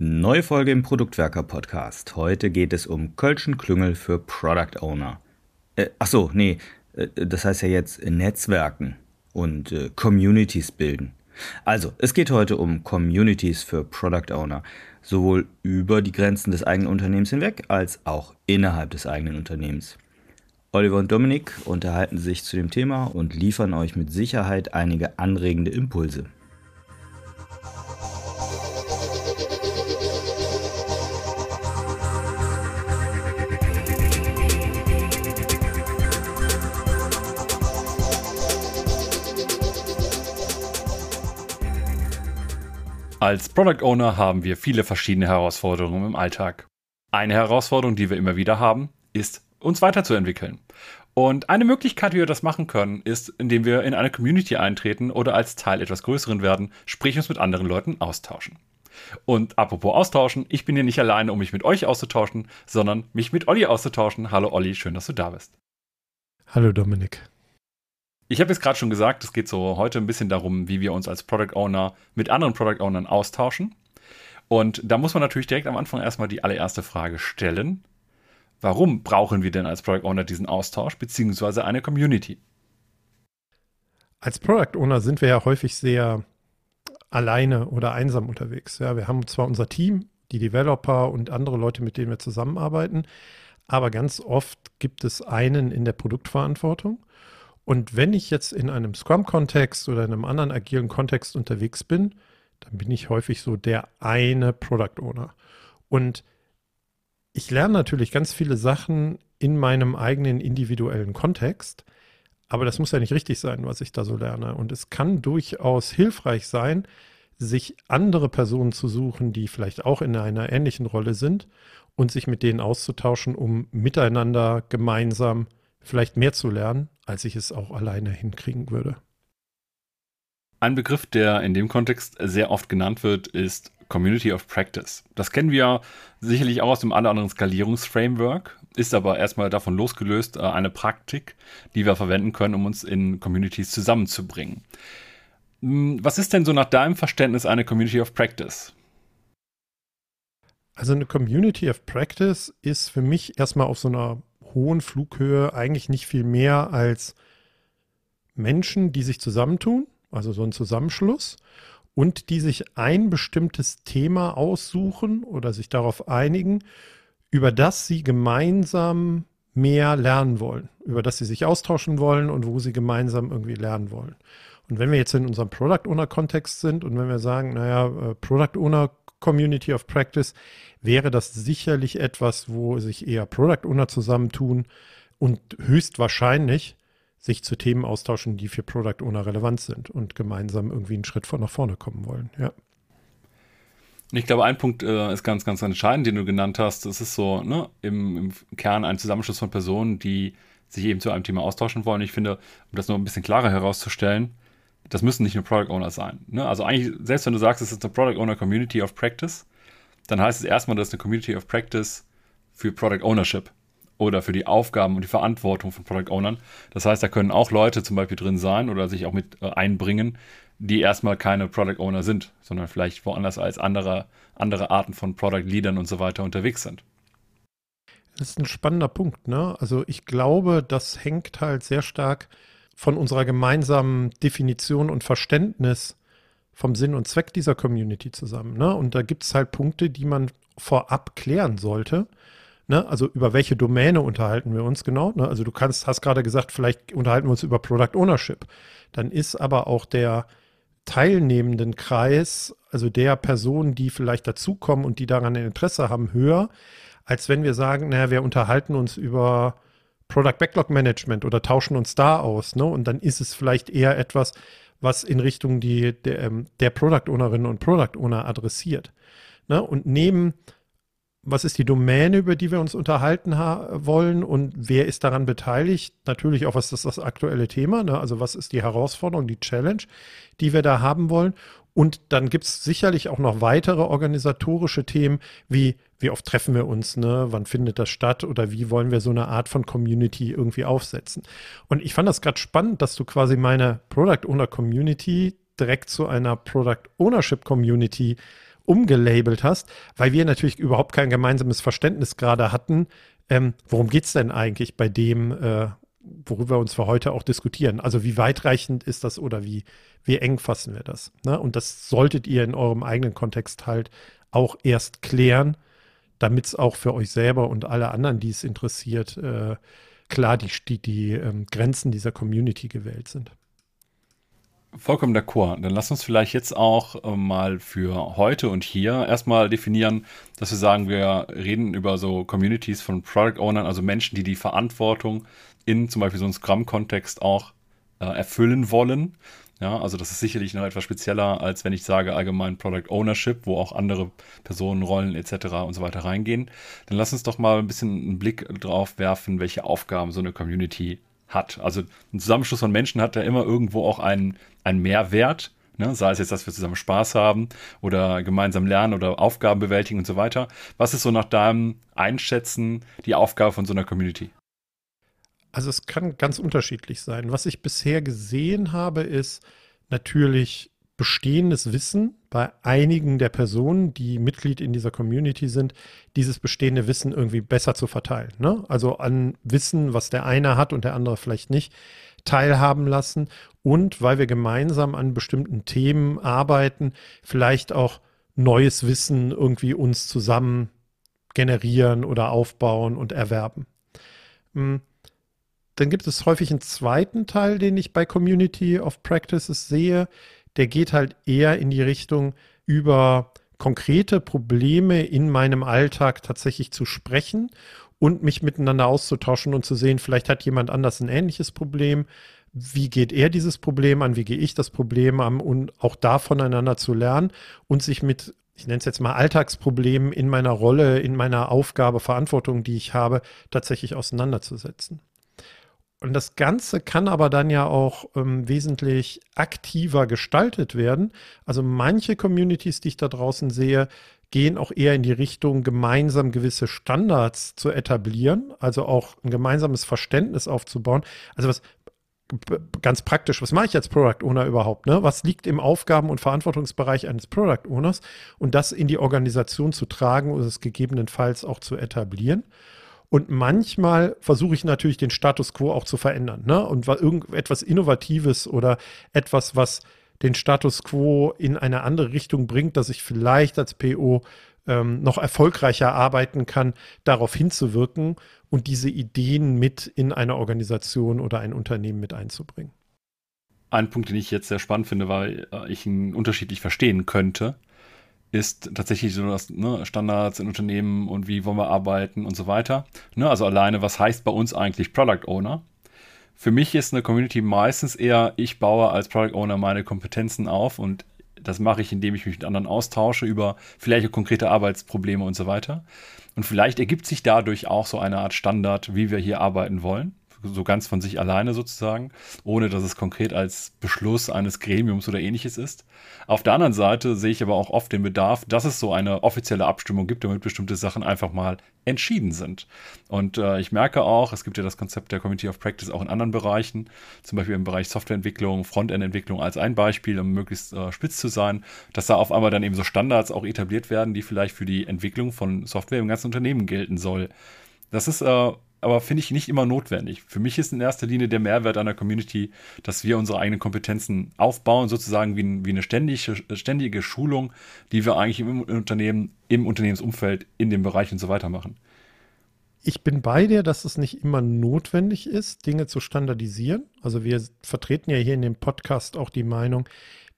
Neue Folge im Produktwerker Podcast. Heute geht es um Kölschen Klüngel für Product Owner. Äh, ach nee, äh, das heißt ja jetzt Netzwerken und äh, Communities bilden. Also, es geht heute um Communities für Product Owner, sowohl über die Grenzen des eigenen Unternehmens hinweg als auch innerhalb des eigenen Unternehmens. Oliver und Dominik unterhalten sich zu dem Thema und liefern euch mit Sicherheit einige anregende Impulse. Als Product Owner haben wir viele verschiedene Herausforderungen im Alltag. Eine Herausforderung, die wir immer wieder haben, ist, uns weiterzuentwickeln. Und eine Möglichkeit, wie wir das machen können, ist, indem wir in eine Community eintreten oder als Teil etwas Größeren werden, sprich uns mit anderen Leuten austauschen. Und apropos austauschen, ich bin hier nicht alleine, um mich mit euch auszutauschen, sondern mich mit Olli auszutauschen. Hallo Olli, schön, dass du da bist. Hallo Dominik. Ich habe jetzt gerade schon gesagt, es geht so heute ein bisschen darum, wie wir uns als Product Owner mit anderen Product Ownern austauschen. Und da muss man natürlich direkt am Anfang erstmal die allererste Frage stellen. Warum brauchen wir denn als Product Owner diesen Austausch beziehungsweise eine Community? Als Product Owner sind wir ja häufig sehr alleine oder einsam unterwegs. Ja, wir haben zwar unser Team, die Developer und andere Leute, mit denen wir zusammenarbeiten, aber ganz oft gibt es einen in der Produktverantwortung und wenn ich jetzt in einem Scrum-Kontext oder in einem anderen agilen Kontext unterwegs bin, dann bin ich häufig so der eine Product Owner. Und ich lerne natürlich ganz viele Sachen in meinem eigenen individuellen Kontext, aber das muss ja nicht richtig sein, was ich da so lerne. Und es kann durchaus hilfreich sein, sich andere Personen zu suchen, die vielleicht auch in einer ähnlichen Rolle sind und sich mit denen auszutauschen, um miteinander gemeinsam vielleicht mehr zu lernen, als ich es auch alleine hinkriegen würde. Ein Begriff, der in dem Kontext sehr oft genannt wird, ist Community of Practice. Das kennen wir sicherlich auch aus dem anderen Skalierungsframework, ist aber erstmal davon losgelöst äh, eine Praktik, die wir verwenden können, um uns in Communities zusammenzubringen. Hm, was ist denn so nach deinem Verständnis eine Community of Practice? Also eine Community of Practice ist für mich erstmal auf so einer hohen Flughöhe eigentlich nicht viel mehr als Menschen, die sich zusammentun, also so ein Zusammenschluss, und die sich ein bestimmtes Thema aussuchen oder sich darauf einigen, über das sie gemeinsam mehr lernen wollen, über das sie sich austauschen wollen und wo sie gemeinsam irgendwie lernen wollen. Und wenn wir jetzt in unserem Product Owner Kontext sind und wenn wir sagen, naja, äh, Product Owner Community of Practice, wäre das sicherlich etwas, wo sich eher Product Owner zusammentun und höchstwahrscheinlich sich zu Themen austauschen, die für Product Owner relevant sind und gemeinsam irgendwie einen Schritt von nach vorne kommen wollen. Ja. Ich glaube, ein Punkt äh, ist ganz, ganz entscheidend, den du genannt hast. Es ist so ne, im, im, Kern ein Zusammenschluss von Personen, die sich eben zu einem Thema austauschen wollen. Ich finde, um das noch ein bisschen klarer herauszustellen, das müssen nicht nur Product Owner sein. Ne? Also eigentlich, selbst wenn du sagst, es ist eine Product Owner Community of Practice, dann heißt es erstmal, das ist eine Community of Practice für Product Ownership oder für die Aufgaben und die Verantwortung von Product Ownern. Das heißt, da können auch Leute zum Beispiel drin sein oder sich auch mit äh, einbringen, die erstmal keine Product Owner sind, sondern vielleicht woanders als andere, andere Arten von Product Leadern und so weiter unterwegs sind. Das ist ein spannender Punkt, ne? Also ich glaube, das hängt halt sehr stark von unserer gemeinsamen Definition und Verständnis vom Sinn und Zweck dieser Community zusammen. Ne? Und da gibt es halt Punkte, die man vorab klären sollte. Ne? Also über welche Domäne unterhalten wir uns genau? Ne? Also du kannst, hast gerade gesagt, vielleicht unterhalten wir uns über Product Ownership. Dann ist aber auch der teilnehmenden Kreis, also der Personen, die vielleicht dazukommen und die daran Interesse haben, höher, als wenn wir sagen, naja, wir unterhalten uns über Product Backlog Management oder tauschen uns da aus. Ne? Und dann ist es vielleicht eher etwas, was in Richtung die, der, ähm, der Product Ownerinnen und Product Owner adressiert. Ne? Und neben, was ist die Domäne, über die wir uns unterhalten wollen und wer ist daran beteiligt? Natürlich auch, was ist das aktuelle Thema? Ne? Also was ist die Herausforderung, die Challenge, die wir da haben wollen? Und dann gibt es sicherlich auch noch weitere organisatorische Themen, wie wie oft treffen wir uns, ne? Wann findet das statt oder wie wollen wir so eine Art von Community irgendwie aufsetzen? Und ich fand das gerade spannend, dass du quasi meine Product Owner Community direkt zu einer Product Ownership Community umgelabelt hast, weil wir natürlich überhaupt kein gemeinsames Verständnis gerade hatten. Ähm, worum geht es denn eigentlich bei dem, äh, worüber wir uns für heute auch diskutieren? Also wie weitreichend ist das oder wie, wie eng fassen wir das? Ne? Und das solltet ihr in eurem eigenen Kontext halt auch erst klären, damit es auch für euch selber und alle anderen, die es interessiert, äh, klar die, die, die ähm, Grenzen dieser Community gewählt sind. Vollkommen d'accord. Dann lass uns vielleicht jetzt auch äh, mal für heute und hier erstmal definieren, dass wir sagen, wir reden über so Communities von Product Ownern, also Menschen, die die Verantwortung in zum Beispiel so einem Scrum-Kontext auch äh, erfüllen wollen. Ja, also das ist sicherlich noch etwas spezieller, als wenn ich sage allgemein Product Ownership, wo auch andere Personen, Rollen etc. und so weiter reingehen. Dann lass uns doch mal ein bisschen einen Blick drauf werfen, welche Aufgaben so eine Community hat. Also ein Zusammenschluss von Menschen hat ja immer irgendwo auch einen, einen Mehrwert. Ne? Sei es jetzt, dass wir zusammen Spaß haben oder gemeinsam lernen oder Aufgaben bewältigen und so weiter. Was ist so nach deinem Einschätzen die Aufgabe von so einer Community? Also es kann ganz unterschiedlich sein. Was ich bisher gesehen habe, ist natürlich bestehendes Wissen bei einigen der Personen, die Mitglied in dieser Community sind, dieses bestehende Wissen irgendwie besser zu verteilen. Ne? Also an Wissen, was der eine hat und der andere vielleicht nicht, teilhaben lassen. Und weil wir gemeinsam an bestimmten Themen arbeiten, vielleicht auch neues Wissen irgendwie uns zusammen generieren oder aufbauen und erwerben. Hm. Dann gibt es häufig einen zweiten Teil, den ich bei Community of Practices sehe. Der geht halt eher in die Richtung, über konkrete Probleme in meinem Alltag tatsächlich zu sprechen und mich miteinander auszutauschen und zu sehen, vielleicht hat jemand anders ein ähnliches Problem. Wie geht er dieses Problem an? Wie gehe ich das Problem an? Und auch da voneinander zu lernen und sich mit, ich nenne es jetzt mal Alltagsproblemen in meiner Rolle, in meiner Aufgabe, Verantwortung, die ich habe, tatsächlich auseinanderzusetzen. Und das Ganze kann aber dann ja auch ähm, wesentlich aktiver gestaltet werden. Also manche Communities, die ich da draußen sehe, gehen auch eher in die Richtung, gemeinsam gewisse Standards zu etablieren, also auch ein gemeinsames Verständnis aufzubauen. Also was ganz praktisch, was mache ich als Product Owner überhaupt? Ne? Was liegt im Aufgaben- und Verantwortungsbereich eines Product Owners und das in die Organisation zu tragen oder es gegebenenfalls auch zu etablieren? Und manchmal versuche ich natürlich den Status quo auch zu verändern. Ne? Und irgendetwas Innovatives oder etwas, was den Status quo in eine andere Richtung bringt, dass ich vielleicht als PO ähm, noch erfolgreicher arbeiten kann, darauf hinzuwirken und diese Ideen mit in eine Organisation oder ein Unternehmen mit einzubringen. Ein Punkt, den ich jetzt sehr spannend finde, weil äh, ich ihn unterschiedlich verstehen könnte, ist tatsächlich so das ne, Standards in Unternehmen und wie wollen wir arbeiten und so weiter. Ne, also alleine, was heißt bei uns eigentlich Product Owner? Für mich ist eine Community meistens eher, ich baue als Product Owner meine Kompetenzen auf und das mache ich, indem ich mich mit anderen austausche über vielleicht konkrete Arbeitsprobleme und so weiter. Und vielleicht ergibt sich dadurch auch so eine Art Standard, wie wir hier arbeiten wollen so ganz von sich alleine sozusagen, ohne dass es konkret als Beschluss eines Gremiums oder ähnliches ist. Auf der anderen Seite sehe ich aber auch oft den Bedarf, dass es so eine offizielle Abstimmung gibt, damit bestimmte Sachen einfach mal entschieden sind. Und äh, ich merke auch, es gibt ja das Konzept der Community of Practice auch in anderen Bereichen, zum Beispiel im Bereich Softwareentwicklung, Frontend-Entwicklung als ein Beispiel, um möglichst äh, spitz zu sein, dass da auf einmal dann eben so Standards auch etabliert werden, die vielleicht für die Entwicklung von Software im ganzen Unternehmen gelten soll. Das ist äh, aber finde ich nicht immer notwendig. Für mich ist in erster Linie der Mehrwert einer Community, dass wir unsere eigenen Kompetenzen aufbauen, sozusagen wie, wie eine ständige, ständige Schulung, die wir eigentlich im Unternehmen, im Unternehmensumfeld, in dem Bereich und so weiter machen. Ich bin bei dir, dass es nicht immer notwendig ist, Dinge zu standardisieren. Also wir vertreten ja hier in dem Podcast auch die Meinung,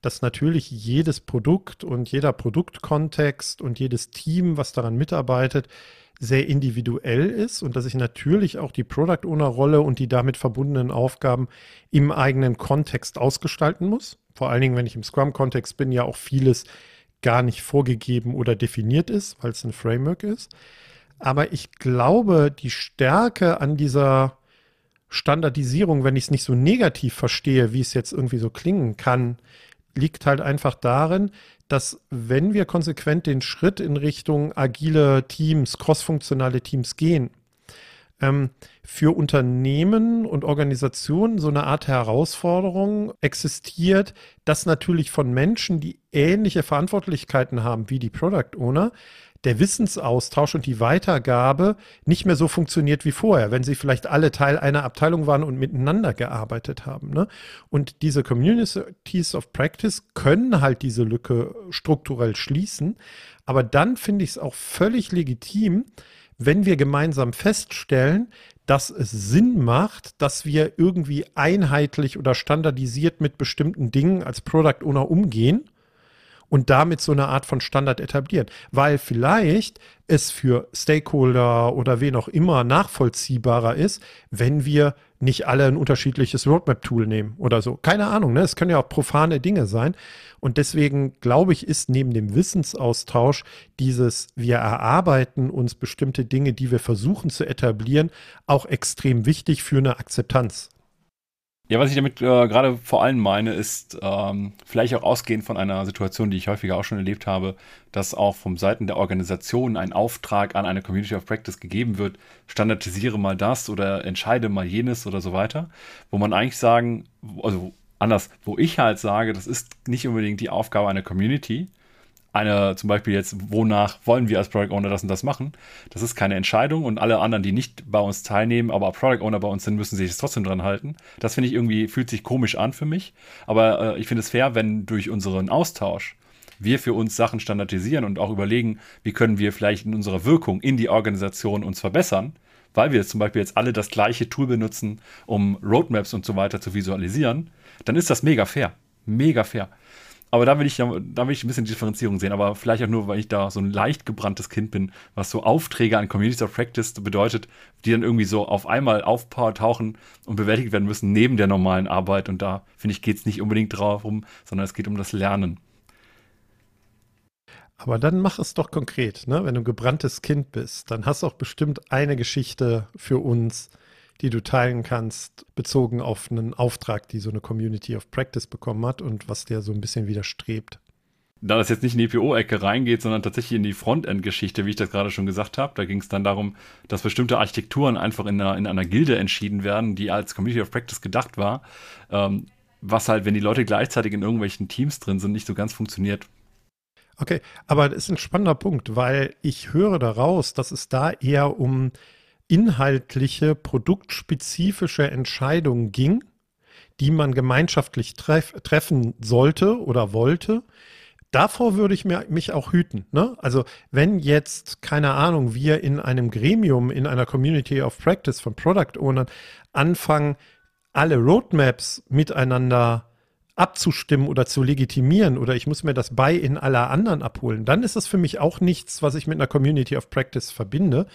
dass natürlich jedes Produkt und jeder Produktkontext und jedes Team, was daran mitarbeitet, sehr individuell ist und dass ich natürlich auch die Product Owner Rolle und die damit verbundenen Aufgaben im eigenen Kontext ausgestalten muss. Vor allen Dingen, wenn ich im Scrum-Kontext bin, ja auch vieles gar nicht vorgegeben oder definiert ist, weil es ein Framework ist. Aber ich glaube, die Stärke an dieser Standardisierung, wenn ich es nicht so negativ verstehe, wie es jetzt irgendwie so klingen kann, liegt halt einfach darin, dass wenn wir konsequent den Schritt in Richtung agile Teams, crossfunktionale Teams gehen, ähm, für Unternehmen und Organisationen so eine Art Herausforderung existiert, dass natürlich von Menschen, die ähnliche Verantwortlichkeiten haben wie die Product Owner, der Wissensaustausch und die Weitergabe nicht mehr so funktioniert wie vorher, wenn sie vielleicht alle Teil einer Abteilung waren und miteinander gearbeitet haben. Ne? Und diese Communities of Practice können halt diese Lücke strukturell schließen. Aber dann finde ich es auch völlig legitim, wenn wir gemeinsam feststellen, dass es Sinn macht, dass wir irgendwie einheitlich oder standardisiert mit bestimmten Dingen als Product Owner umgehen und damit so eine Art von Standard etablieren. Weil vielleicht es für Stakeholder oder wen auch immer nachvollziehbarer ist, wenn wir nicht alle ein unterschiedliches Roadmap-Tool nehmen oder so. Keine Ahnung, ne? Es können ja auch profane Dinge sein. Und deswegen glaube ich, ist neben dem Wissensaustausch dieses, wir erarbeiten uns bestimmte Dinge, die wir versuchen zu etablieren, auch extrem wichtig für eine Akzeptanz. Ja, was ich damit äh, gerade vor allem meine, ist ähm, vielleicht auch ausgehend von einer Situation, die ich häufiger auch schon erlebt habe, dass auch vom Seiten der Organisation ein Auftrag an eine Community of Practice gegeben wird, standardisiere mal das oder entscheide mal jenes oder so weiter, wo man eigentlich sagen, also anders, wo ich halt sage, das ist nicht unbedingt die Aufgabe einer Community, eine, zum Beispiel jetzt, wonach wollen wir als Product Owner das und das machen. Das ist keine Entscheidung und alle anderen, die nicht bei uns teilnehmen, aber Product Owner bei uns sind, müssen sich das trotzdem dran halten. Das finde ich irgendwie, fühlt sich komisch an für mich. Aber äh, ich finde es fair, wenn durch unseren Austausch wir für uns Sachen standardisieren und auch überlegen, wie können wir vielleicht in unserer Wirkung in die Organisation uns verbessern, weil wir zum Beispiel jetzt alle das gleiche Tool benutzen, um Roadmaps und so weiter zu visualisieren, dann ist das mega fair. Mega fair. Aber da will ich, da will ich ein bisschen Differenzierung sehen, aber vielleicht auch nur, weil ich da so ein leicht gebranntes Kind bin, was so Aufträge an Communities of Practice bedeutet, die dann irgendwie so auf einmal auftauchen und bewältigt werden müssen neben der normalen Arbeit. Und da, finde ich, geht es nicht unbedingt darum, sondern es geht um das Lernen. Aber dann mach es doch konkret, ne? Wenn du ein gebranntes Kind bist, dann hast du auch bestimmt eine Geschichte für uns, die du teilen kannst, bezogen auf einen Auftrag, die so eine Community of Practice bekommen hat und was der so ein bisschen widerstrebt. Da das jetzt nicht in die PO-Ecke reingeht, sondern tatsächlich in die Frontend-Geschichte, wie ich das gerade schon gesagt habe, da ging es dann darum, dass bestimmte Architekturen einfach in einer, in einer Gilde entschieden werden, die als Community of Practice gedacht war, ähm, was halt, wenn die Leute gleichzeitig in irgendwelchen Teams drin sind, nicht so ganz funktioniert. Okay, aber das ist ein spannender Punkt, weil ich höre daraus, dass es da eher um inhaltliche, produktspezifische Entscheidungen ging, die man gemeinschaftlich treff, treffen sollte oder wollte. Davor würde ich mir, mich auch hüten. Ne? Also wenn jetzt, keine Ahnung, wir in einem Gremium, in einer Community of Practice von Product Ownern anfangen, alle Roadmaps miteinander abzustimmen oder zu legitimieren oder ich muss mir das bei in aller anderen abholen, dann ist das für mich auch nichts, was ich mit einer Community of Practice verbinde.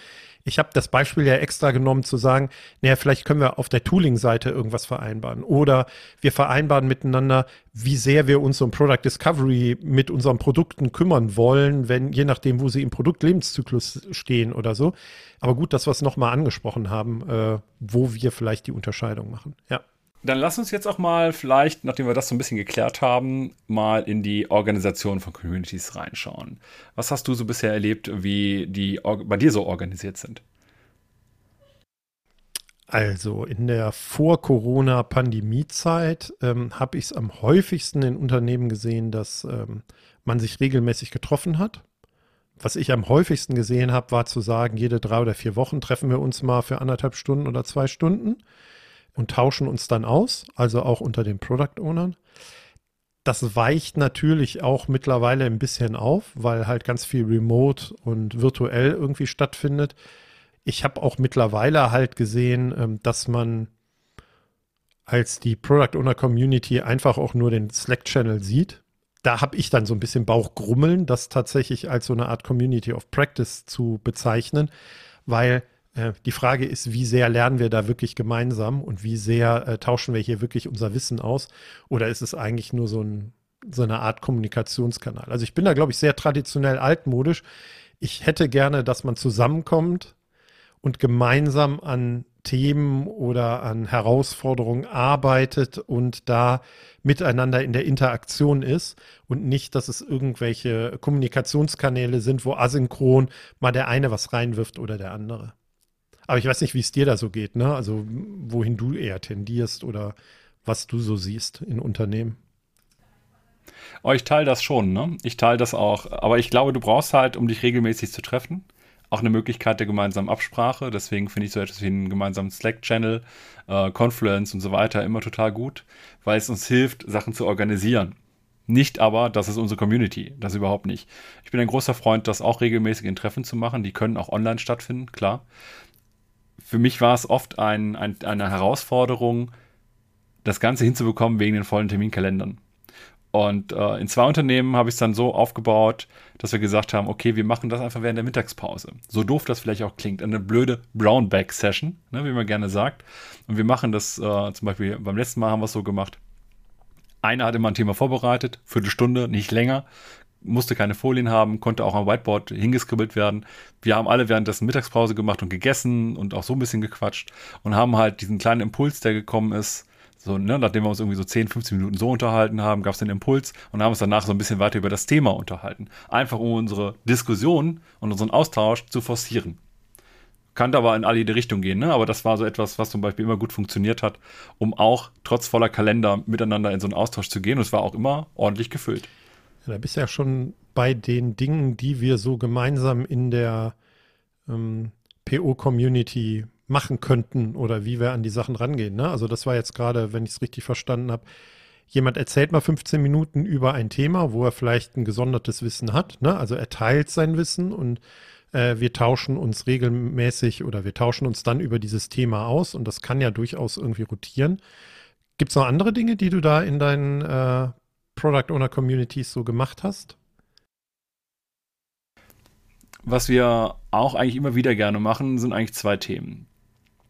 Ich habe das Beispiel ja extra genommen zu sagen, naja, vielleicht können wir auf der Tooling-Seite irgendwas vereinbaren oder wir vereinbaren miteinander, wie sehr wir uns um Product Discovery mit unseren Produkten kümmern wollen, wenn je nachdem, wo sie im Produktlebenszyklus stehen oder so. Aber gut, dass wir es nochmal angesprochen haben, äh, wo wir vielleicht die Unterscheidung machen. Ja. Dann lass uns jetzt auch mal vielleicht, nachdem wir das so ein bisschen geklärt haben, mal in die Organisation von Communities reinschauen. Was hast du so bisher erlebt, wie die bei dir so organisiert sind? Also in der Vor-Corona-Pandemie-Zeit ähm, habe ich es am häufigsten in Unternehmen gesehen, dass ähm, man sich regelmäßig getroffen hat. Was ich am häufigsten gesehen habe, war zu sagen, jede drei oder vier Wochen treffen wir uns mal für anderthalb Stunden oder zwei Stunden und tauschen uns dann aus, also auch unter den Product Ownern. Das weicht natürlich auch mittlerweile ein bisschen auf, weil halt ganz viel remote und virtuell irgendwie stattfindet. Ich habe auch mittlerweile halt gesehen, ähm, dass man als die Product Owner Community einfach auch nur den Slack-Channel sieht. Da habe ich dann so ein bisschen Bauchgrummeln, das tatsächlich als so eine Art Community of Practice zu bezeichnen, weil äh, die Frage ist, wie sehr lernen wir da wirklich gemeinsam und wie sehr äh, tauschen wir hier wirklich unser Wissen aus? Oder ist es eigentlich nur so, ein, so eine Art Kommunikationskanal? Also ich bin da, glaube ich, sehr traditionell altmodisch. Ich hätte gerne, dass man zusammenkommt und gemeinsam an Themen oder an Herausforderungen arbeitet und da miteinander in der Interaktion ist und nicht, dass es irgendwelche Kommunikationskanäle sind, wo asynchron mal der eine was reinwirft oder der andere. Aber ich weiß nicht, wie es dir da so geht, ne? Also wohin du eher tendierst oder was du so siehst in Unternehmen. Oh, ich teile das schon, ne? Ich teile das auch. Aber ich glaube, du brauchst halt, um dich regelmäßig zu treffen, auch eine Möglichkeit der gemeinsamen Absprache. Deswegen finde ich so etwas wie einen gemeinsamen Slack-Channel, äh, Confluence und so weiter immer total gut, weil es uns hilft, Sachen zu organisieren. Nicht aber, das ist unsere Community, das überhaupt nicht. Ich bin ein großer Freund, das auch regelmäßig in Treffen zu machen. Die können auch online stattfinden, klar. Für mich war es oft ein, ein, eine Herausforderung, das Ganze hinzubekommen wegen den vollen Terminkalendern. Und äh, in zwei Unternehmen habe ich es dann so aufgebaut, dass wir gesagt haben, okay, wir machen das einfach während der Mittagspause. So doof das vielleicht auch klingt. Eine blöde Brownback-Session, ne, wie man gerne sagt. Und wir machen das äh, zum Beispiel, beim letzten Mal haben wir es so gemacht. Einer hat immer ein Thema vorbereitet, Viertelstunde, nicht länger, musste keine Folien haben, konnte auch am Whiteboard hingeskribbelt werden. Wir haben alle währenddessen Mittagspause gemacht und gegessen und auch so ein bisschen gequatscht und haben halt diesen kleinen Impuls, der gekommen ist, so, ne, nachdem wir uns irgendwie so 10, 15 Minuten so unterhalten haben, gab es den Impuls und haben uns danach so ein bisschen weiter über das Thema unterhalten. Einfach um unsere Diskussion und unseren Austausch zu forcieren. Kann aber in alle Richtung gehen, ne? aber das war so etwas, was zum Beispiel immer gut funktioniert hat, um auch trotz voller Kalender miteinander in so einen Austausch zu gehen und es war auch immer ordentlich gefüllt. Ja, da bist du ja schon bei den Dingen, die wir so gemeinsam in der ähm, PO-Community machen könnten oder wie wir an die Sachen rangehen. Ne? Also das war jetzt gerade, wenn ich es richtig verstanden habe, jemand erzählt mal 15 Minuten über ein Thema, wo er vielleicht ein gesondertes Wissen hat. Ne? Also er teilt sein Wissen und äh, wir tauschen uns regelmäßig oder wir tauschen uns dann über dieses Thema aus und das kann ja durchaus irgendwie rotieren. Gibt es noch andere Dinge, die du da in deinen äh, Product Owner Communities so gemacht hast? Was wir auch eigentlich immer wieder gerne machen, sind eigentlich zwei Themen.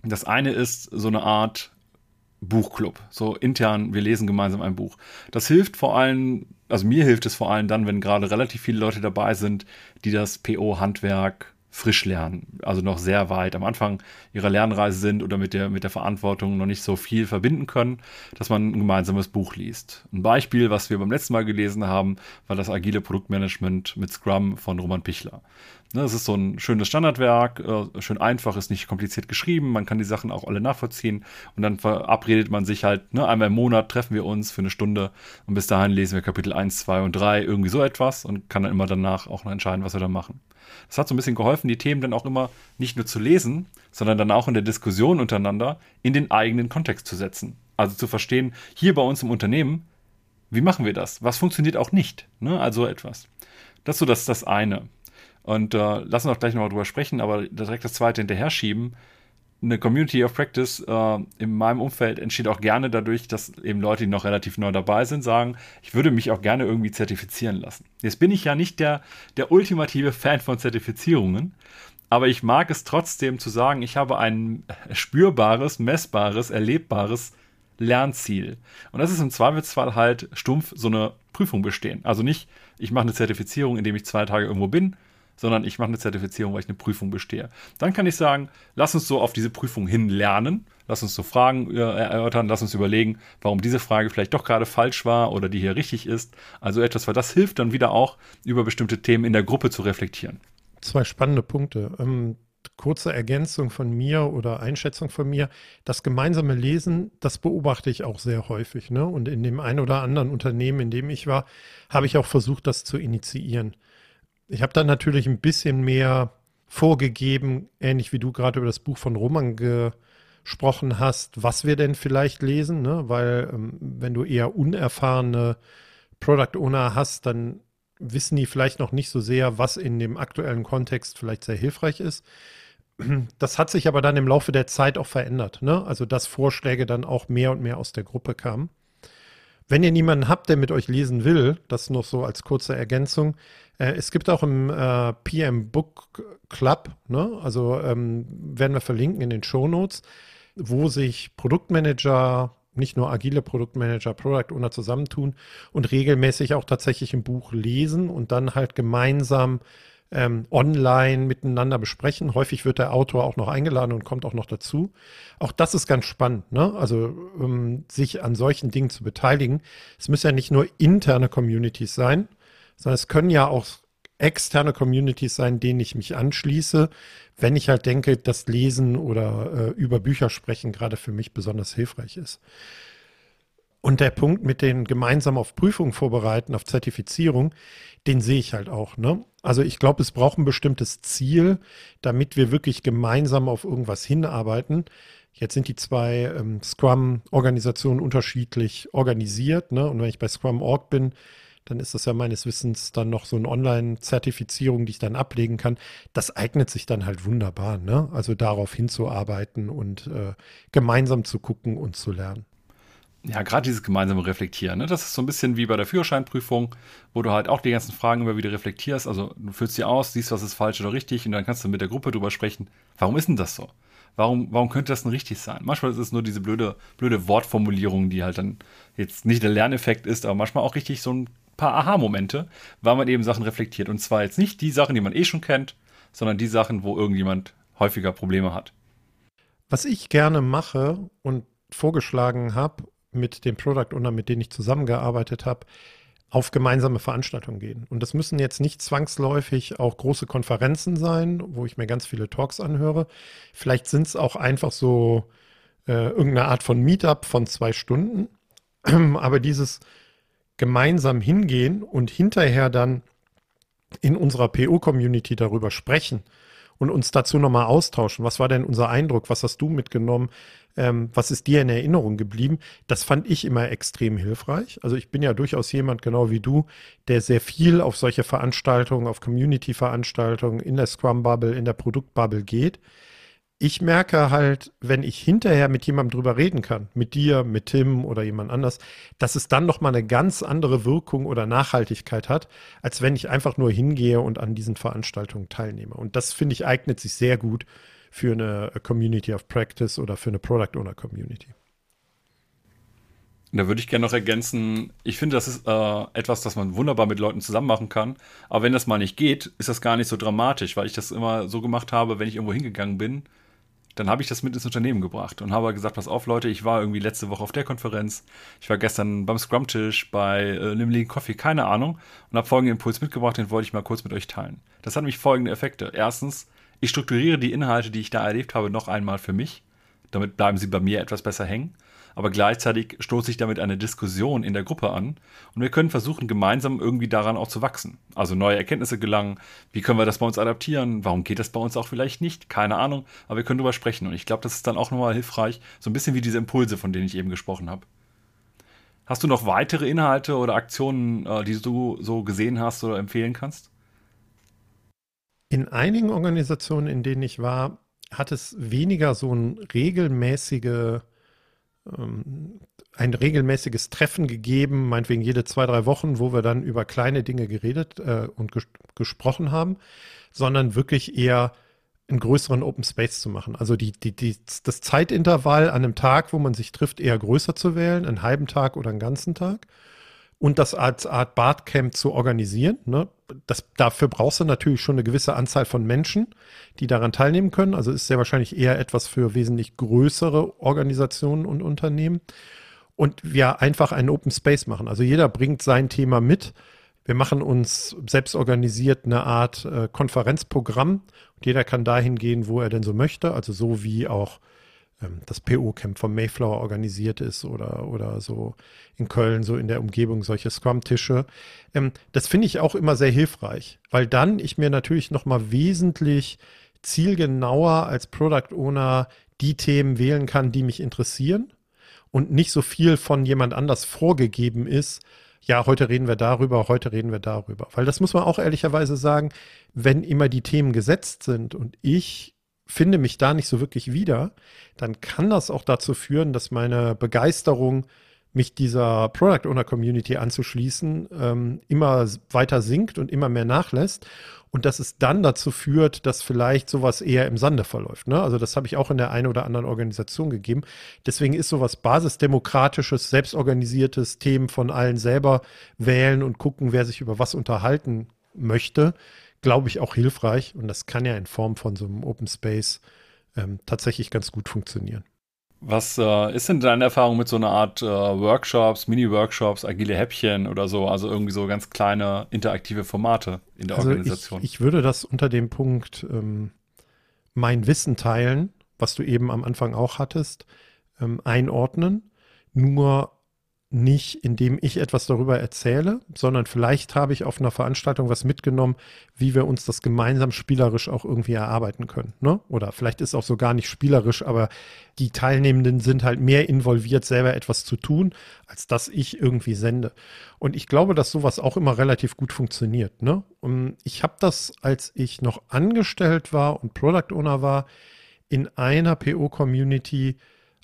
Das eine ist so eine Art Buchclub, so intern, wir lesen gemeinsam ein Buch. Das hilft vor allem, also mir hilft es vor allem dann, wenn gerade relativ viele Leute dabei sind, die das PO-Handwerk frisch lernen, also noch sehr weit am Anfang ihrer Lernreise sind oder mit der, mit der Verantwortung noch nicht so viel verbinden können, dass man ein gemeinsames Buch liest. Ein Beispiel, was wir beim letzten Mal gelesen haben, war das agile Produktmanagement mit Scrum von Roman Pichler. Ne, es ist so ein schönes Standardwerk, äh, schön einfach, ist nicht kompliziert geschrieben, man kann die Sachen auch alle nachvollziehen und dann verabredet man sich halt, ne, einmal im Monat treffen wir uns für eine Stunde und bis dahin lesen wir Kapitel 1, 2 und 3, irgendwie so etwas und kann dann immer danach auch noch entscheiden, was wir da machen. Das hat so ein bisschen geholfen, die Themen dann auch immer nicht nur zu lesen, sondern dann auch in der Diskussion untereinander in den eigenen Kontext zu setzen. Also zu verstehen, hier bei uns im Unternehmen, wie machen wir das? Was funktioniert auch nicht? Ne? Also etwas. Das ist so das, das eine. Und äh, lassen wir auch gleich nochmal drüber sprechen, aber direkt das zweite hinterher schieben. Eine Community of Practice äh, in meinem Umfeld entsteht auch gerne dadurch, dass eben Leute, die noch relativ neu dabei sind, sagen, ich würde mich auch gerne irgendwie zertifizieren lassen. Jetzt bin ich ja nicht der, der ultimative Fan von Zertifizierungen, aber ich mag es trotzdem zu sagen, ich habe ein spürbares, messbares, erlebbares Lernziel. Und das ist im Zweifelsfall halt stumpf so eine Prüfung bestehen. Also nicht, ich mache eine Zertifizierung, indem ich zwei Tage irgendwo bin, sondern ich mache eine Zertifizierung, weil ich eine Prüfung bestehe. Dann kann ich sagen, lass uns so auf diese Prüfung hin lernen, lass uns so Fragen äh, erörtern, lass uns überlegen, warum diese Frage vielleicht doch gerade falsch war oder die hier richtig ist. Also etwas, weil das hilft dann wieder auch, über bestimmte Themen in der Gruppe zu reflektieren. Zwei spannende Punkte. Ähm, kurze Ergänzung von mir oder Einschätzung von mir. Das gemeinsame Lesen, das beobachte ich auch sehr häufig. Ne? Und in dem einen oder anderen Unternehmen, in dem ich war, habe ich auch versucht, das zu initiieren. Ich habe dann natürlich ein bisschen mehr vorgegeben, ähnlich wie du gerade über das Buch von Roman gesprochen hast, was wir denn vielleicht lesen, ne? weil ähm, wenn du eher unerfahrene Product Owner hast, dann wissen die vielleicht noch nicht so sehr, was in dem aktuellen Kontext vielleicht sehr hilfreich ist. Das hat sich aber dann im Laufe der Zeit auch verändert. Ne? Also dass Vorschläge dann auch mehr und mehr aus der Gruppe kamen. Wenn ihr niemanden habt, der mit euch lesen will, das noch so als kurze Ergänzung, äh, es gibt auch im äh, PM Book Club, ne? also ähm, werden wir verlinken in den Show Notes, wo sich Produktmanager, nicht nur agile Produktmanager, Product Owner zusammentun und regelmäßig auch tatsächlich ein Buch lesen und dann halt gemeinsam ähm, online miteinander besprechen. Häufig wird der Autor auch noch eingeladen und kommt auch noch dazu. Auch das ist ganz spannend, ne? Also ähm, sich an solchen Dingen zu beteiligen. Es müssen ja nicht nur interne Communities sein, sondern es können ja auch externe Communities sein, denen ich mich anschließe, wenn ich halt denke, dass Lesen oder äh, über Bücher sprechen gerade für mich besonders hilfreich ist. Und der Punkt mit den gemeinsam auf Prüfungen vorbereiten, auf Zertifizierung, den sehe ich halt auch. Ne? Also ich glaube, es braucht ein bestimmtes Ziel, damit wir wirklich gemeinsam auf irgendwas hinarbeiten. Jetzt sind die zwei ähm, Scrum-Organisationen unterschiedlich organisiert. Ne? Und wenn ich bei Scrum.org bin, dann ist das ja meines Wissens dann noch so eine Online-Zertifizierung, die ich dann ablegen kann. Das eignet sich dann halt wunderbar, ne? Also darauf hinzuarbeiten und äh, gemeinsam zu gucken und zu lernen. Ja, gerade dieses gemeinsame Reflektieren, ne? das ist so ein bisschen wie bei der Führerscheinprüfung, wo du halt auch die ganzen Fragen immer wieder reflektierst. Also du füllst sie aus, siehst, was ist falsch oder richtig und dann kannst du mit der Gruppe drüber sprechen. Warum ist denn das so? Warum, warum könnte das denn richtig sein? Manchmal ist es nur diese blöde, blöde Wortformulierung, die halt dann jetzt nicht der Lerneffekt ist, aber manchmal auch richtig so ein paar Aha-Momente, weil man eben Sachen reflektiert. Und zwar jetzt nicht die Sachen, die man eh schon kennt, sondern die Sachen, wo irgendjemand häufiger Probleme hat. Was ich gerne mache und vorgeschlagen habe mit dem Product Owner, mit denen ich zusammengearbeitet habe, auf gemeinsame Veranstaltungen gehen. Und das müssen jetzt nicht zwangsläufig auch große Konferenzen sein, wo ich mir ganz viele Talks anhöre. Vielleicht sind es auch einfach so äh, irgendeine Art von Meetup von zwei Stunden. Aber dieses gemeinsam hingehen und hinterher dann in unserer PO-Community darüber sprechen und uns dazu nochmal austauschen. Was war denn unser Eindruck? Was hast du mitgenommen? Ähm, was ist dir in Erinnerung geblieben? Das fand ich immer extrem hilfreich. Also ich bin ja durchaus jemand, genau wie du, der sehr viel auf solche Veranstaltungen, auf Community-Veranstaltungen in der Scrum-Bubble, in der Produkt-Bubble geht ich merke halt, wenn ich hinterher mit jemandem drüber reden kann, mit dir, mit Tim oder jemand anders, dass es dann nochmal eine ganz andere Wirkung oder Nachhaltigkeit hat, als wenn ich einfach nur hingehe und an diesen Veranstaltungen teilnehme. Und das finde ich eignet sich sehr gut für eine Community of Practice oder für eine Product Owner Community. Da würde ich gerne noch ergänzen, ich finde, das ist äh, etwas, das man wunderbar mit Leuten zusammen machen kann. Aber wenn das mal nicht geht, ist das gar nicht so dramatisch, weil ich das immer so gemacht habe, wenn ich irgendwo hingegangen bin, dann habe ich das mit ins Unternehmen gebracht und habe gesagt, pass auf Leute, ich war irgendwie letzte Woche auf der Konferenz, ich war gestern beim Scrum-Tisch, bei äh, Limley Coffee, keine Ahnung, und habe folgenden Impuls mitgebracht, den wollte ich mal kurz mit euch teilen. Das hat nämlich folgende Effekte. Erstens, ich strukturiere die Inhalte, die ich da erlebt habe, noch einmal für mich. Damit bleiben sie bei mir etwas besser hängen aber gleichzeitig stoße ich damit eine Diskussion in der Gruppe an und wir können versuchen, gemeinsam irgendwie daran auch zu wachsen. Also neue Erkenntnisse gelangen, wie können wir das bei uns adaptieren, warum geht das bei uns auch vielleicht nicht, keine Ahnung, aber wir können drüber sprechen und ich glaube, das ist dann auch nochmal hilfreich, so ein bisschen wie diese Impulse, von denen ich eben gesprochen habe. Hast du noch weitere Inhalte oder Aktionen, äh, die du so gesehen hast oder empfehlen kannst? In einigen Organisationen, in denen ich war, hat es weniger so ein regelmäßige ein regelmäßiges Treffen gegeben, meinetwegen jede zwei, drei Wochen, wo wir dann über kleine Dinge geredet äh, und ges gesprochen haben, sondern wirklich eher einen größeren Open Space zu machen. Also die, die, die, das Zeitintervall an einem Tag, wo man sich trifft, eher größer zu wählen, einen halben Tag oder einen ganzen Tag und das als Art Bartcamp zu organisieren. Ne? Das, dafür brauchst du natürlich schon eine gewisse Anzahl von Menschen, die daran teilnehmen können. Also ist sehr wahrscheinlich eher etwas für wesentlich größere Organisationen und Unternehmen. Und wir einfach einen Open Space machen. Also jeder bringt sein Thema mit. Wir machen uns selbst organisiert eine Art äh, Konferenzprogramm und jeder kann dahin gehen, wo er denn so möchte. Also so wie auch ähm, das PO-Camp vom Mayflower organisiert ist oder, oder so in Köln, so in der Umgebung, solche Scrum-Tische. Ähm, das finde ich auch immer sehr hilfreich, weil dann ich mir natürlich nochmal wesentlich zielgenauer als Product Owner die Themen wählen kann, die mich interessieren und nicht so viel von jemand anders vorgegeben ist, ja, heute reden wir darüber, heute reden wir darüber. Weil das muss man auch ehrlicherweise sagen, wenn immer die Themen gesetzt sind und ich finde mich da nicht so wirklich wieder, dann kann das auch dazu führen, dass meine Begeisterung, mich dieser Product Owner Community anzuschließen, ähm, immer weiter sinkt und immer mehr nachlässt. Und dass es dann dazu führt, dass vielleicht sowas eher im Sande verläuft. Ne? Also das habe ich auch in der einen oder anderen Organisation gegeben. Deswegen ist sowas basisdemokratisches, selbstorganisiertes Themen von allen selber wählen und gucken, wer sich über was unterhalten möchte, glaube ich, auch hilfreich. Und das kann ja in Form von so einem Open Space ähm, tatsächlich ganz gut funktionieren. Was äh, ist denn deine Erfahrung mit so einer Art äh, Workshops, Mini-Workshops, agile Häppchen oder so? Also irgendwie so ganz kleine interaktive Formate in der also Organisation. Ich, ich würde das unter dem Punkt ähm, mein Wissen teilen, was du eben am Anfang auch hattest, ähm, einordnen. Nur nicht, indem ich etwas darüber erzähle, sondern vielleicht habe ich auf einer Veranstaltung was mitgenommen, wie wir uns das gemeinsam spielerisch auch irgendwie erarbeiten können. Ne? Oder vielleicht ist auch so gar nicht spielerisch, aber die Teilnehmenden sind halt mehr involviert, selber etwas zu tun, als dass ich irgendwie sende. Und ich glaube, dass sowas auch immer relativ gut funktioniert. Ne? Und ich habe das, als ich noch angestellt war und Product Owner war, in einer PO-Community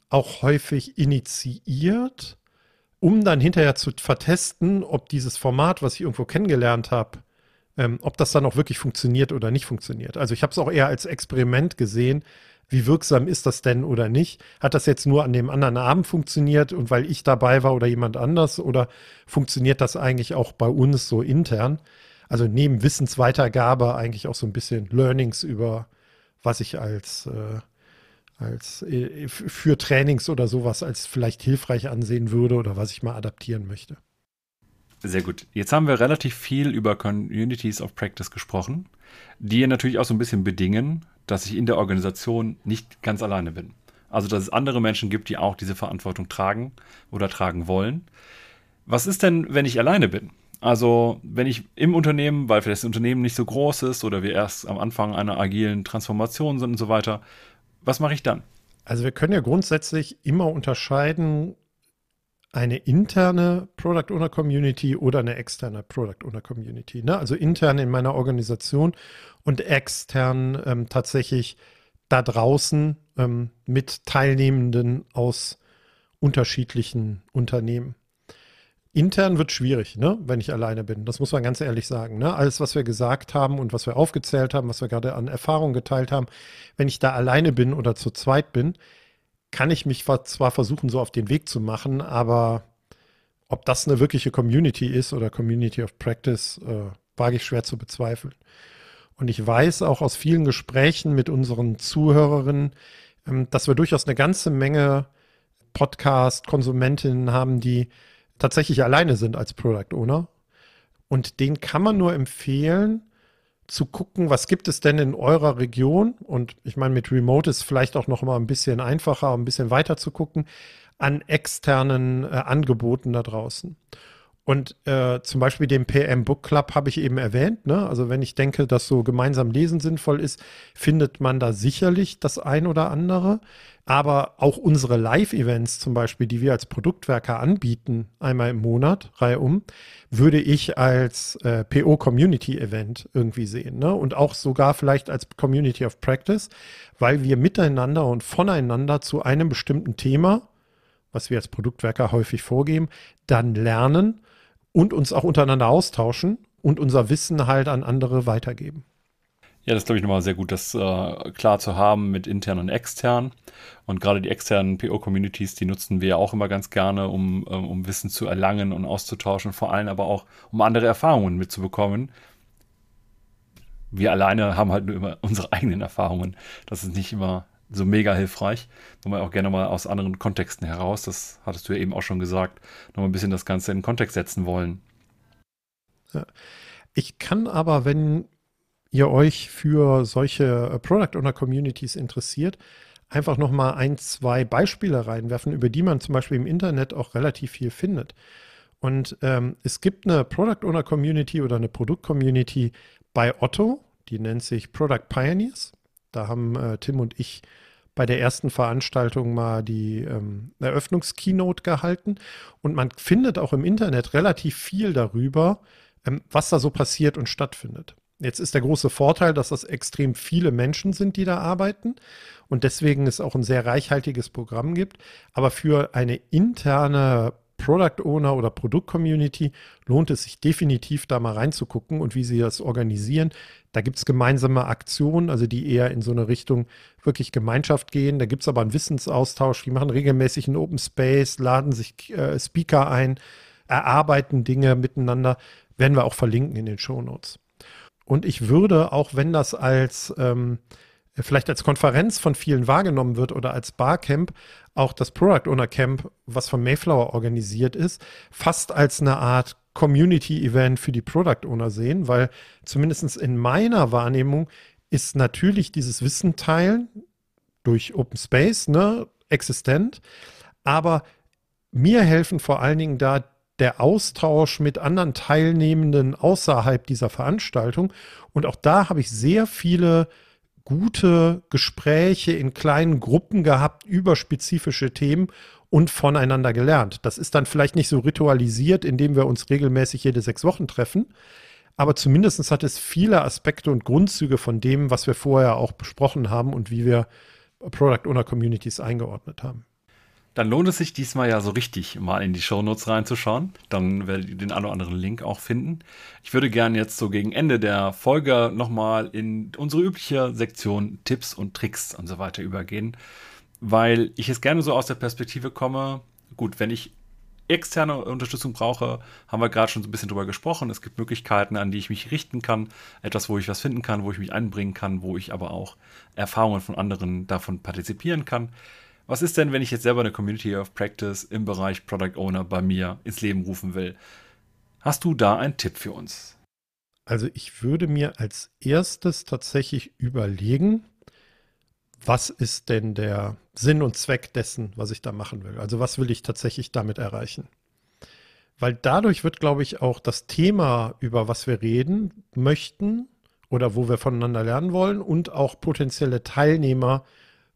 auch häufig initiiert um dann hinterher zu vertesten, ob dieses Format, was ich irgendwo kennengelernt habe, ähm, ob das dann auch wirklich funktioniert oder nicht funktioniert. Also ich habe es auch eher als Experiment gesehen. Wie wirksam ist das denn oder nicht? Hat das jetzt nur an dem anderen Abend funktioniert und weil ich dabei war oder jemand anders oder funktioniert das eigentlich auch bei uns so intern? Also neben Wissensweitergabe eigentlich auch so ein bisschen Learnings über, was ich als äh, als äh, für Trainings oder sowas als vielleicht hilfreich ansehen würde oder was ich mal adaptieren möchte. Sehr gut. Jetzt haben wir relativ viel über Communities of Practice gesprochen, die natürlich auch so ein bisschen bedingen, dass ich in der Organisation nicht ganz alleine bin. Also, dass es andere Menschen gibt, die auch diese Verantwortung tragen oder tragen wollen. Was ist denn, wenn ich alleine bin? Also, wenn ich im Unternehmen, weil vielleicht das Unternehmen nicht so groß ist oder wir erst am Anfang einer agilen Transformation sind und so weiter, was mache ich dann? Also wir können ja grundsätzlich immer unterscheiden, eine interne Product Owner Community oder eine externe Product Owner Community. Ne? Also intern in meiner Organisation und extern ähm, tatsächlich da draußen ähm, mit Teilnehmenden aus unterschiedlichen Unternehmen. Intern wird schwierig, ne, wenn ich alleine bin. Das muss man ganz ehrlich sagen. Ne? Alles, was wir gesagt haben und was wir aufgezählt haben, was wir gerade an Erfahrungen geteilt haben, wenn ich da alleine bin oder zu zweit bin, kann ich mich zwar versuchen, so auf den Weg zu machen, aber ob das eine wirkliche Community ist oder Community of Practice, äh, wage ich schwer zu bezweifeln. Und ich weiß auch aus vielen Gesprächen mit unseren Zuhörerinnen, ähm, dass wir durchaus eine ganze Menge Podcast-Konsumentinnen haben, die tatsächlich alleine sind als Product Owner. Und den kann man nur empfehlen, zu gucken, was gibt es denn in eurer Region? Und ich meine, mit Remote ist vielleicht auch noch mal ein bisschen einfacher, ein bisschen weiter zu gucken, an externen äh, Angeboten da draußen. Und äh, zum Beispiel den PM Book Club habe ich eben erwähnt. Ne? Also wenn ich denke, dass so gemeinsam Lesen sinnvoll ist, findet man da sicherlich das ein oder andere. Aber auch unsere Live-Events zum Beispiel, die wir als Produktwerker anbieten, einmal im Monat, Reihe um, würde ich als äh, PO-Community-Event irgendwie sehen. Ne? Und auch sogar vielleicht als Community of Practice, weil wir miteinander und voneinander zu einem bestimmten Thema, was wir als Produktwerker häufig vorgeben, dann lernen und uns auch untereinander austauschen und unser Wissen halt an andere weitergeben. Ja, das glaube ich nochmal sehr gut, das äh, klar zu haben mit intern und extern. Und gerade die externen PO-Communities, die nutzen wir ja auch immer ganz gerne, um, ähm, um Wissen zu erlangen und auszutauschen, vor allem aber auch, um andere Erfahrungen mitzubekommen. Wir alleine haben halt nur immer unsere eigenen Erfahrungen. Das ist nicht immer so mega hilfreich. Nochmal auch gerne mal aus anderen Kontexten heraus, das hattest du ja eben auch schon gesagt, nochmal ein bisschen das Ganze in Kontext setzen wollen. Ich kann aber, wenn ihr euch für solche äh, Product Owner Communities interessiert, einfach nochmal ein, zwei Beispiele reinwerfen, über die man zum Beispiel im Internet auch relativ viel findet. Und ähm, es gibt eine Product Owner Community oder eine Produkt Community bei Otto, die nennt sich Product Pioneers. Da haben äh, Tim und ich bei der ersten Veranstaltung mal die ähm, Eröffnungskeynote gehalten. Und man findet auch im Internet relativ viel darüber, ähm, was da so passiert und stattfindet. Jetzt ist der große Vorteil, dass das extrem viele Menschen sind, die da arbeiten und deswegen es auch ein sehr reichhaltiges Programm gibt. Aber für eine interne Product Owner oder Produkt-Community lohnt es sich definitiv da mal reinzugucken und wie sie das organisieren. Da gibt es gemeinsame Aktionen, also die eher in so eine Richtung wirklich Gemeinschaft gehen. Da gibt es aber einen Wissensaustausch. Die machen regelmäßig einen Open Space, laden sich äh, Speaker ein, erarbeiten Dinge miteinander. Werden wir auch verlinken in den Show Notes. Und ich würde, auch wenn das als ähm, vielleicht als Konferenz von vielen wahrgenommen wird oder als Barcamp, auch das Product Owner Camp, was von Mayflower organisiert ist, fast als eine Art Community-Event für die Product Owner sehen, weil zumindest in meiner Wahrnehmung ist natürlich dieses Wissen teilen durch Open Space ne, existent, aber mir helfen vor allen Dingen da der Austausch mit anderen Teilnehmenden außerhalb dieser Veranstaltung. Und auch da habe ich sehr viele gute Gespräche in kleinen Gruppen gehabt über spezifische Themen und voneinander gelernt. Das ist dann vielleicht nicht so ritualisiert, indem wir uns regelmäßig jede sechs Wochen treffen, aber zumindest hat es viele Aspekte und Grundzüge von dem, was wir vorher auch besprochen haben und wie wir Product Owner Communities eingeordnet haben. Dann lohnt es sich diesmal ja so richtig, mal in die Shownotes reinzuschauen. Dann werdet ihr den einen oder anderen Link auch finden. Ich würde gerne jetzt so gegen Ende der Folge nochmal in unsere übliche Sektion Tipps und Tricks und so weiter übergehen, weil ich es gerne so aus der Perspektive komme. Gut, wenn ich externe Unterstützung brauche, haben wir gerade schon so ein bisschen drüber gesprochen. Es gibt Möglichkeiten, an die ich mich richten kann, etwas, wo ich was finden kann, wo ich mich einbringen kann, wo ich aber auch Erfahrungen von anderen davon partizipieren kann. Was ist denn, wenn ich jetzt selber eine Community of Practice im Bereich Product Owner bei mir ins Leben rufen will? Hast du da einen Tipp für uns? Also ich würde mir als erstes tatsächlich überlegen, was ist denn der Sinn und Zweck dessen, was ich da machen will? Also was will ich tatsächlich damit erreichen? Weil dadurch wird, glaube ich, auch das Thema, über was wir reden möchten oder wo wir voneinander lernen wollen und auch potenzielle Teilnehmer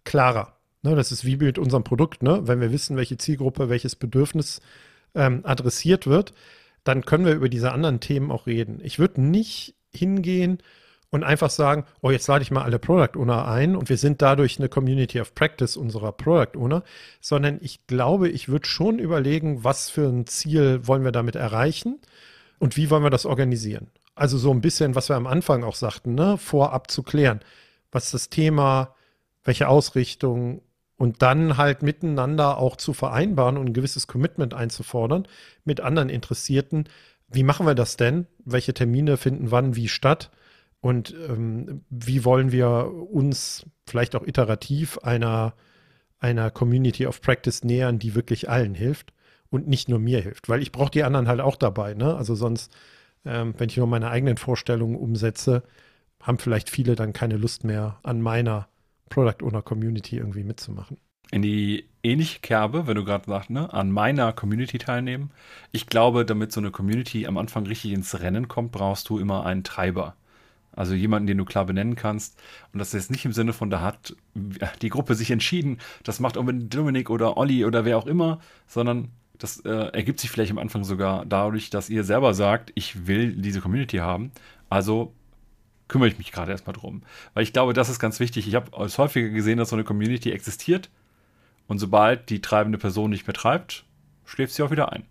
klarer. Ne, das ist wie mit unserem Produkt. Ne? Wenn wir wissen, welche Zielgruppe, welches Bedürfnis ähm, adressiert wird, dann können wir über diese anderen Themen auch reden. Ich würde nicht hingehen und einfach sagen, oh, jetzt lade ich mal alle Product Owner ein und wir sind dadurch eine Community of Practice unserer Product Owner, sondern ich glaube, ich würde schon überlegen, was für ein Ziel wollen wir damit erreichen und wie wollen wir das organisieren. Also so ein bisschen, was wir am Anfang auch sagten, ne, vorab zu klären. Was das Thema, welche Ausrichtung, und dann halt miteinander auch zu vereinbaren und ein gewisses Commitment einzufordern mit anderen Interessierten. Wie machen wir das denn? Welche Termine finden wann wie statt? Und ähm, wie wollen wir uns vielleicht auch iterativ einer, einer Community of Practice nähern, die wirklich allen hilft und nicht nur mir hilft? Weil ich brauche die anderen halt auch dabei. Ne? Also sonst, ähm, wenn ich nur meine eigenen Vorstellungen umsetze, haben vielleicht viele dann keine Lust mehr an meiner Product Owner Community irgendwie mitzumachen. In die ähnliche Kerbe, wenn du gerade sagst, ne, an meiner Community teilnehmen. Ich glaube, damit so eine Community am Anfang richtig ins Rennen kommt, brauchst du immer einen Treiber. Also jemanden, den du klar benennen kannst. Und das ist nicht im Sinne von, da hat die Gruppe sich entschieden, das macht Dominik oder Olli oder wer auch immer, sondern das äh, ergibt sich vielleicht am Anfang sogar dadurch, dass ihr selber sagt, ich will diese Community haben. Also kümmere ich mich gerade erstmal drum. Weil ich glaube, das ist ganz wichtig. Ich habe es häufiger gesehen, dass so eine Community existiert und sobald die treibende Person nicht mehr treibt, schläft sie auch wieder ein.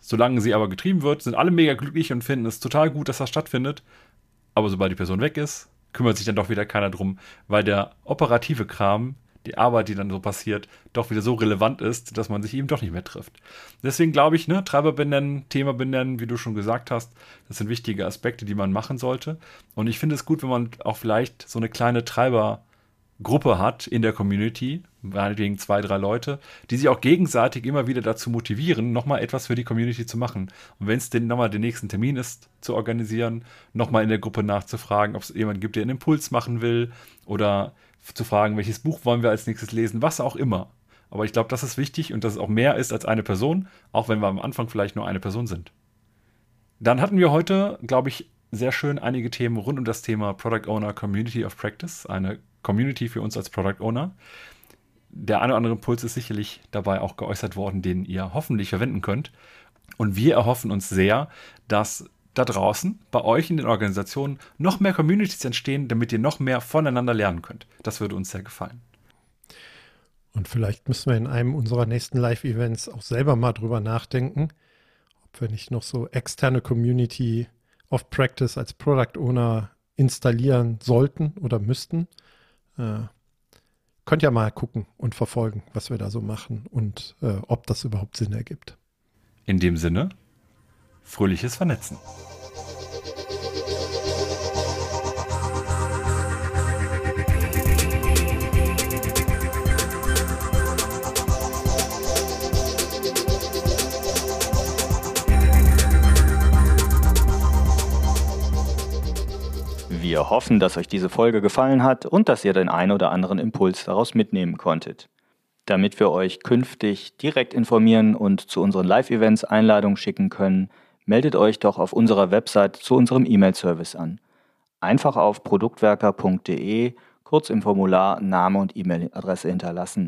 Solange sie aber getrieben wird, sind alle mega glücklich und finden es total gut, dass das stattfindet. Aber sobald die Person weg ist, kümmert sich dann doch wieder keiner drum, weil der operative Kram die Arbeit, die dann so passiert, doch wieder so relevant ist, dass man sich eben doch nicht mehr trifft. Deswegen glaube ich, ne, Treiber benennen, Thema benennen, wie du schon gesagt hast, das sind wichtige Aspekte, die man machen sollte. Und ich finde es gut, wenn man auch vielleicht so eine kleine Treibergruppe hat in der Community, meinetwegen zwei, drei Leute, die sich auch gegenseitig immer wieder dazu motivieren, nochmal etwas für die Community zu machen. Und wenn es denn nochmal den nächsten Termin ist, zu organisieren, nochmal in der Gruppe nachzufragen, ob es jemanden gibt, der einen Impuls machen will oder zu fragen, welches Buch wollen wir als nächstes lesen, was auch immer. Aber ich glaube, das ist wichtig und dass es auch mehr ist als eine Person, auch wenn wir am Anfang vielleicht nur eine Person sind. Dann hatten wir heute, glaube ich, sehr schön einige Themen rund um das Thema Product Owner Community of Practice, eine Community für uns als Product Owner. Der eine oder andere Impuls ist sicherlich dabei auch geäußert worden, den ihr hoffentlich verwenden könnt. Und wir erhoffen uns sehr, dass da draußen, bei euch in den Organisationen, noch mehr Communities entstehen, damit ihr noch mehr voneinander lernen könnt. Das würde uns sehr gefallen. Und vielleicht müssen wir in einem unserer nächsten Live-Events auch selber mal drüber nachdenken, ob wir nicht noch so externe Community of Practice als Product Owner installieren sollten oder müssten. Äh, könnt ja mal gucken und verfolgen, was wir da so machen und äh, ob das überhaupt Sinn ergibt. In dem Sinne, Fröhliches Vernetzen. Wir hoffen, dass euch diese Folge gefallen hat und dass ihr den ein oder anderen Impuls daraus mitnehmen konntet. Damit wir euch künftig direkt informieren und zu unseren Live-Events Einladungen schicken können, meldet euch doch auf unserer Website zu unserem E-Mail-Service an. Einfach auf produktwerker.de kurz im Formular Name und E-Mail-Adresse hinterlassen